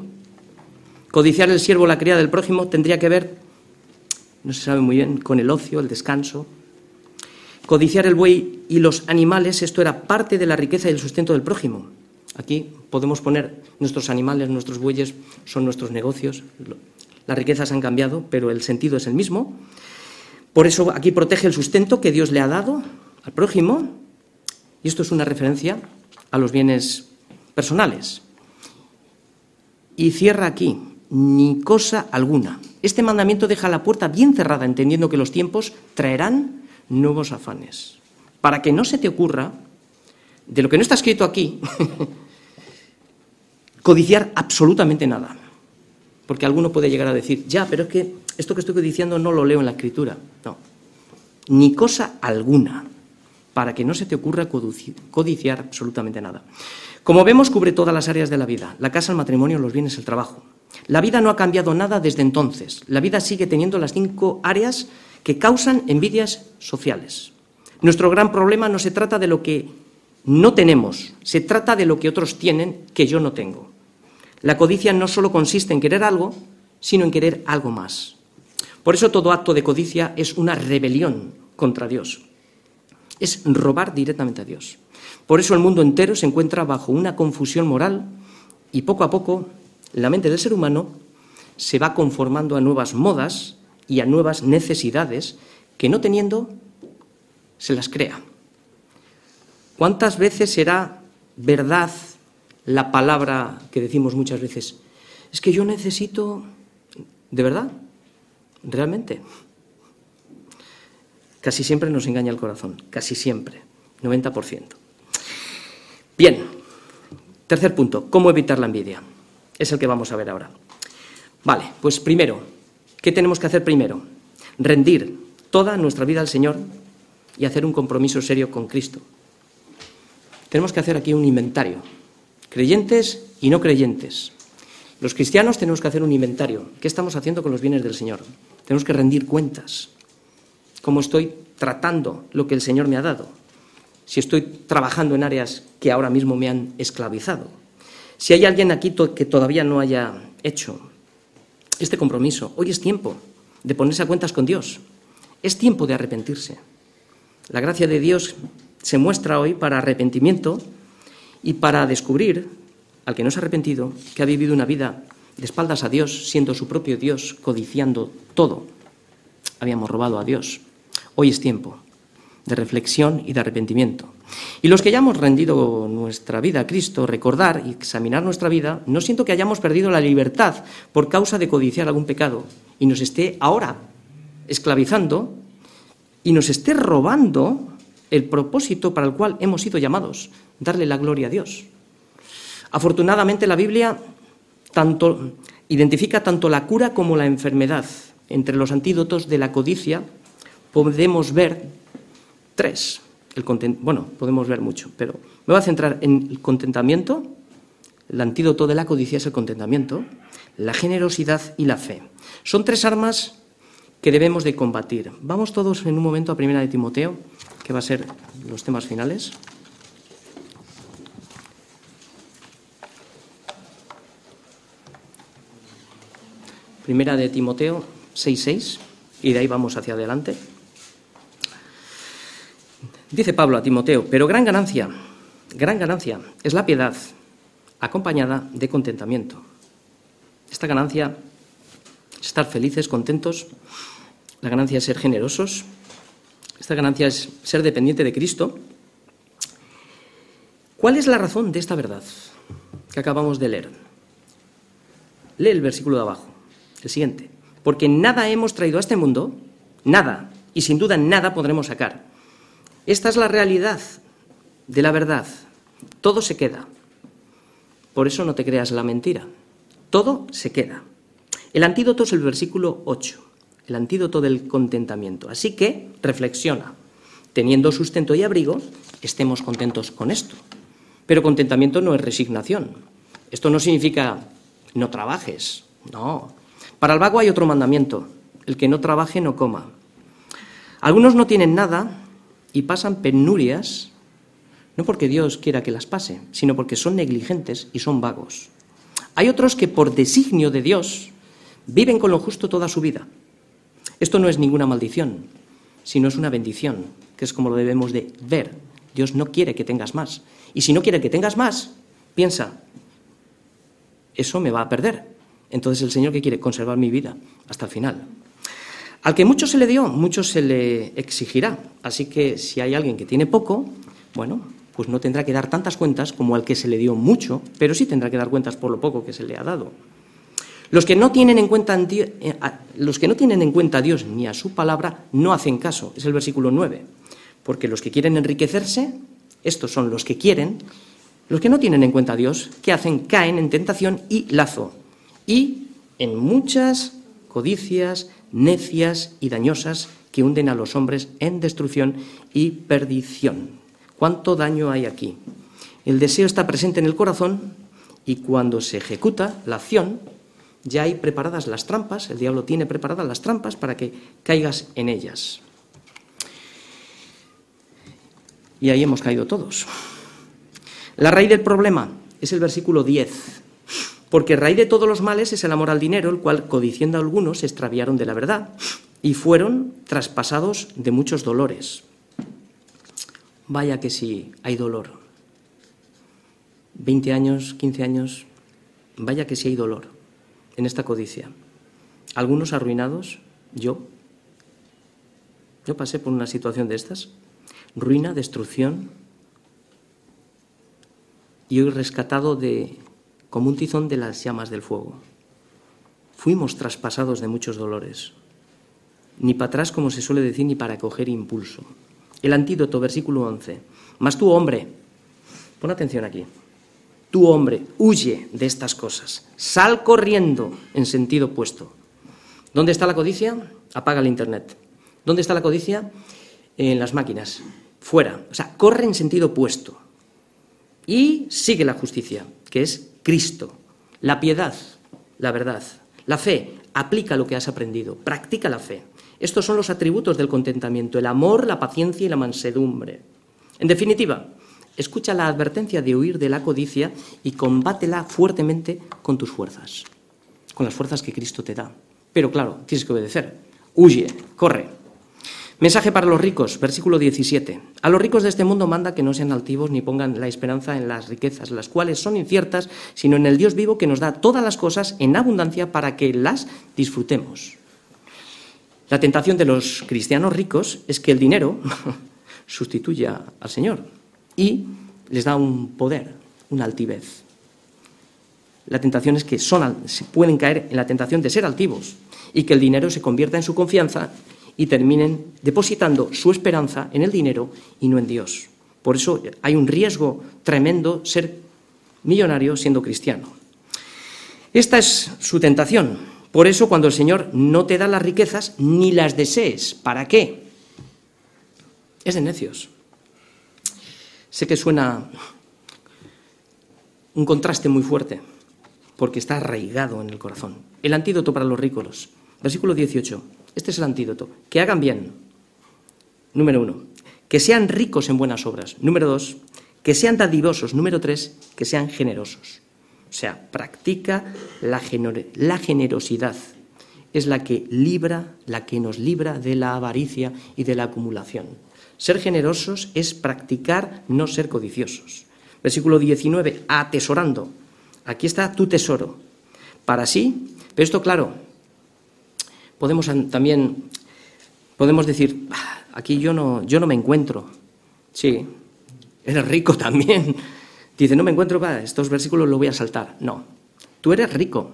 Codiciar el siervo o la cría del prójimo tendría que ver, no se sabe muy bien, con el ocio, el descanso, Codiciar el buey y los animales, esto era parte de la riqueza y el sustento del prójimo. Aquí podemos poner nuestros animales, nuestros bueyes, son nuestros negocios. Las riquezas han cambiado, pero el sentido es el mismo. Por eso aquí protege el sustento que Dios le ha dado al prójimo. Y esto es una referencia a los bienes personales. Y cierra aquí, ni cosa alguna. Este mandamiento deja la puerta bien cerrada, entendiendo que los tiempos traerán nuevos afanes. Para que no se te ocurra, de lo que no está escrito aquí, codiciar absolutamente nada. Porque alguno puede llegar a decir, ya, pero es que esto que estoy codiciando no lo leo en la escritura. No, ni cosa alguna, para que no se te ocurra codiciar absolutamente nada. Como vemos, cubre todas las áreas de la vida, la casa, el matrimonio, los bienes, el trabajo. La vida no ha cambiado nada desde entonces. La vida sigue teniendo las cinco áreas que causan envidias sociales. Nuestro gran problema no se trata de lo que no tenemos, se trata de lo que otros tienen que yo no tengo. La codicia no solo consiste en querer algo, sino en querer algo más. Por eso todo acto de codicia es una rebelión contra Dios. Es robar directamente a Dios. Por eso el mundo entero se encuentra bajo una confusión moral y poco a poco la mente del ser humano se va conformando a nuevas modas y a nuevas necesidades que no teniendo se las crea. ¿Cuántas veces será verdad la palabra que decimos muchas veces? Es que yo necesito, ¿de verdad? ¿Realmente? Casi siempre nos engaña el corazón, casi siempre, 90%. Bien, tercer punto, ¿cómo evitar la envidia? Es el que vamos a ver ahora. Vale, pues primero, ¿Qué tenemos que hacer primero? Rendir toda nuestra vida al Señor y hacer un compromiso serio con Cristo. Tenemos que hacer aquí un inventario, creyentes y no creyentes. Los cristianos tenemos que hacer un inventario. ¿Qué estamos haciendo con los bienes del Señor? Tenemos que rendir cuentas. ¿Cómo estoy tratando lo que el Señor me ha dado? Si estoy trabajando en áreas que ahora mismo me han esclavizado. Si hay alguien aquí que todavía no haya hecho este compromiso. Hoy es tiempo de ponerse a cuentas con Dios. Es tiempo de arrepentirse. La gracia de Dios se muestra hoy para arrepentimiento y para descubrir al que no se ha arrepentido que ha vivido una vida de espaldas a Dios, siendo su propio Dios, codiciando todo. Habíamos robado a Dios. Hoy es tiempo de reflexión y de arrepentimiento. Y los que ya hemos rendido nuestra vida a Cristo, recordar y examinar nuestra vida, no siento que hayamos perdido la libertad por causa de codiciar algún pecado y nos esté ahora esclavizando y nos esté robando el propósito para el cual hemos sido llamados, darle la gloria a Dios. Afortunadamente la Biblia tanto, identifica tanto la cura como la enfermedad. Entre los antídotos de la codicia podemos ver tres. El bueno, podemos ver mucho, pero me voy a centrar en el contentamiento. El antídoto de la codicia es el contentamiento, la generosidad y la fe. Son tres armas que debemos de combatir. Vamos todos en un momento a Primera de Timoteo, que va a ser los temas finales. Primera de Timoteo 6.6, y de ahí vamos hacia adelante. Dice Pablo a Timoteo, pero gran ganancia, gran ganancia es la piedad acompañada de contentamiento. Esta ganancia es estar felices, contentos, la ganancia es ser generosos, esta ganancia es ser dependiente de Cristo. ¿Cuál es la razón de esta verdad que acabamos de leer? Lee el versículo de abajo, el siguiente. Porque nada hemos traído a este mundo, nada, y sin duda nada podremos sacar. Esta es la realidad de la verdad. Todo se queda. Por eso no te creas la mentira. Todo se queda. El antídoto es el versículo 8, el antídoto del contentamiento. Así que reflexiona. teniendo sustento y abrigo, estemos contentos con esto. Pero contentamiento no es resignación. Esto no significa no trabajes, no. Para el vago hay otro mandamiento, el que no trabaje no coma. Algunos no tienen nada y pasan penurias, no porque Dios quiera que las pase, sino porque son negligentes y son vagos. Hay otros que por designio de Dios viven con lo justo toda su vida. Esto no es ninguna maldición, sino es una bendición, que es como lo debemos de ver. Dios no quiere que tengas más. Y si no quiere que tengas más, piensa, eso me va a perder. Entonces el Señor que quiere conservar mi vida hasta el final. Al que mucho se le dio, mucho se le exigirá. Así que si hay alguien que tiene poco, bueno, pues no tendrá que dar tantas cuentas como al que se le dio mucho, pero sí tendrá que dar cuentas por lo poco que se le ha dado. Los que no tienen en cuenta, eh, los que no tienen en cuenta a Dios ni a su palabra no hacen caso, es el versículo 9. Porque los que quieren enriquecerse, estos son los que quieren, los que no tienen en cuenta a Dios, ¿qué hacen? Caen en tentación y lazo. Y en muchas codicias necias y dañosas que hunden a los hombres en destrucción y perdición. ¿Cuánto daño hay aquí? El deseo está presente en el corazón y cuando se ejecuta la acción, ya hay preparadas las trampas, el diablo tiene preparadas las trampas para que caigas en ellas. Y ahí hemos caído todos. La raíz del problema es el versículo 10. Porque raíz de todos los males es el amor al dinero, el cual, codiciando a algunos, se extraviaron de la verdad y fueron traspasados de muchos dolores. Vaya que sí, hay dolor. 20 años, 15 años, vaya que sí hay dolor en esta codicia. Algunos arruinados, yo. Yo pasé por una situación de estas. Ruina, destrucción. Y hoy rescatado de como un tizón de las llamas del fuego. Fuimos traspasados de muchos dolores. Ni para atrás, como se suele decir, ni para coger impulso. El antídoto, versículo 11. Mas tú, hombre, pon atención aquí. Tú, hombre, huye de estas cosas. Sal corriendo en sentido opuesto. ¿Dónde está la codicia? Apaga el Internet. ¿Dónde está la codicia? En las máquinas. Fuera. O sea, corre en sentido opuesto. Y sigue la justicia, que es Cristo. La piedad, la verdad. La fe, aplica lo que has aprendido, practica la fe. Estos son los atributos del contentamiento, el amor, la paciencia y la mansedumbre. En definitiva, escucha la advertencia de huir de la codicia y combátela fuertemente con tus fuerzas, con las fuerzas que Cristo te da. Pero claro, tienes que obedecer. Huye, corre. Mensaje para los ricos, versículo 17. A los ricos de este mundo manda que no sean altivos ni pongan la esperanza en las riquezas, las cuales son inciertas, sino en el Dios vivo que nos da todas las cosas en abundancia para que las disfrutemos. La tentación de los cristianos ricos es que el dinero sustituya al Señor y les da un poder, una altivez. La tentación es que son, pueden caer en la tentación de ser altivos y que el dinero se convierta en su confianza y terminen depositando su esperanza en el dinero y no en Dios. Por eso hay un riesgo tremendo ser millonario siendo cristiano. Esta es su tentación. Por eso cuando el Señor no te da las riquezas, ni las desees. ¿Para qué? Es de necios. Sé que suena un contraste muy fuerte, porque está arraigado en el corazón. El antídoto para los ricos. Versículo 18. Este es el antídoto. Que hagan bien. Número uno. Que sean ricos en buenas obras. Número dos. Que sean dadivosos. Número tres. Que sean generosos. O sea, practica la, generosidad. Es la que libra, la que nos libra de la avaricia y de la acumulación. Ser generosos es practicar no ser codiciosos. Versículo 19, atesorando. Aquí está tu tesoro. Para sí, pero esto claro, podemos también podemos decir, ah, aquí yo no, yo no me encuentro. Sí, eres rico también. Dice, no me encuentro, estos versículos los voy a saltar. No, tú eres rico.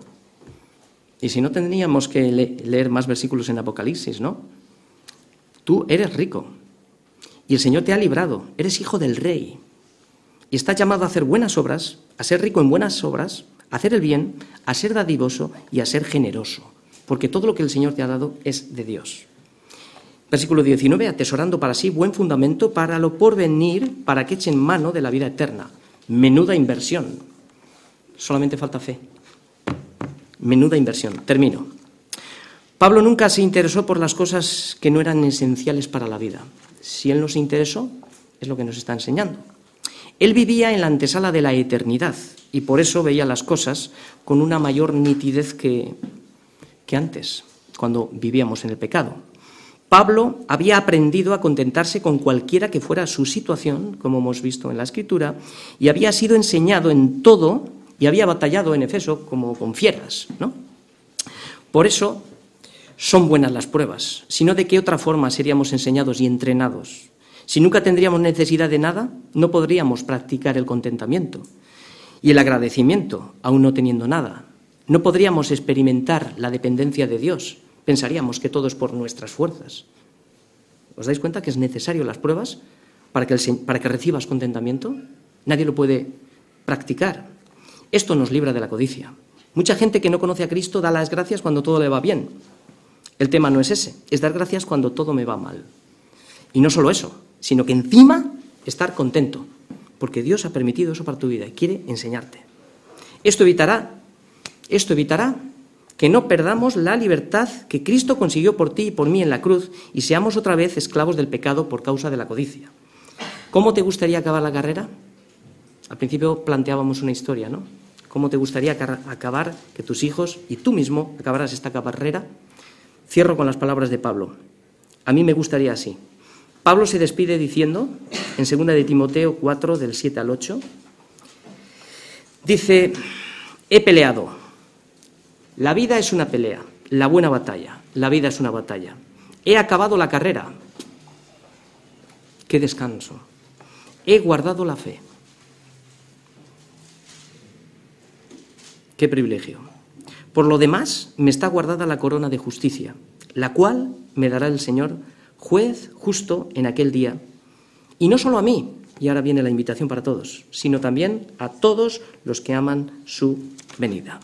Y si no, tendríamos que leer más versículos en Apocalipsis, ¿no? Tú eres rico. Y el Señor te ha librado. Eres hijo del rey. Y estás llamado a hacer buenas obras, a ser rico en buenas obras, a hacer el bien, a ser dadivoso y a ser generoso porque todo lo que el Señor te ha dado es de Dios. Versículo 19, atesorando para sí buen fundamento para lo porvenir, para que echen mano de la vida eterna. Menuda inversión. Solamente falta fe. Menuda inversión. Termino. Pablo nunca se interesó por las cosas que no eran esenciales para la vida. Si él no se interesó, es lo que nos está enseñando. Él vivía en la antesala de la eternidad y por eso veía las cosas con una mayor nitidez que, que antes, cuando vivíamos en el pecado. Pablo había aprendido a contentarse con cualquiera que fuera su situación, como hemos visto en la escritura, y había sido enseñado en todo y había batallado en Efeso como con fieras, ¿no? Por eso son buenas las pruebas, sino de qué otra forma seríamos enseñados y entrenados. Si nunca tendríamos necesidad de nada, no podríamos practicar el contentamiento y el agradecimiento, aún no teniendo nada. No podríamos experimentar la dependencia de Dios. Pensaríamos que todo es por nuestras fuerzas. ¿Os dais cuenta que es necesario las pruebas para que, recibas contentamiento? Nadie lo puede practicar. Esto nos libra de la codicia. Mucha gente que no conoce a Cristo da las gracias cuando todo le va bien. El tema no es ese, es dar gracias cuando todo me va mal. Y no solo eso, sino que encima estar contento, porque Dios ha permitido eso para tu vida y quiere enseñarte. Esto evitará, esto evitará que no perdamos la libertad que Cristo consiguió por ti y por mí en la cruz y seamos otra vez esclavos del pecado por causa de la codicia. ¿Cómo te gustaría acabar la carrera? Al principio planteábamos una historia, ¿no? ¿Cómo te gustaría acabar, que tus hijos y tú mismo acabaras esta carrera? Cierro con las palabras de Pablo. A mí me gustaría así. Pablo se despide diciendo, en 2 de Timoteo 4, del 7 al 8, dice, he peleado. La vida es una pelea, la buena batalla. La vida es una batalla. He acabado la carrera. Qué descanso. He guardado la fe. Qué privilegio. Por lo demás, me está guardada la corona de justicia, la cual me dará el Señor, juez justo en aquel día. Y no solo a mí, y ahora viene la invitación para todos, sino también a todos los que aman su venida.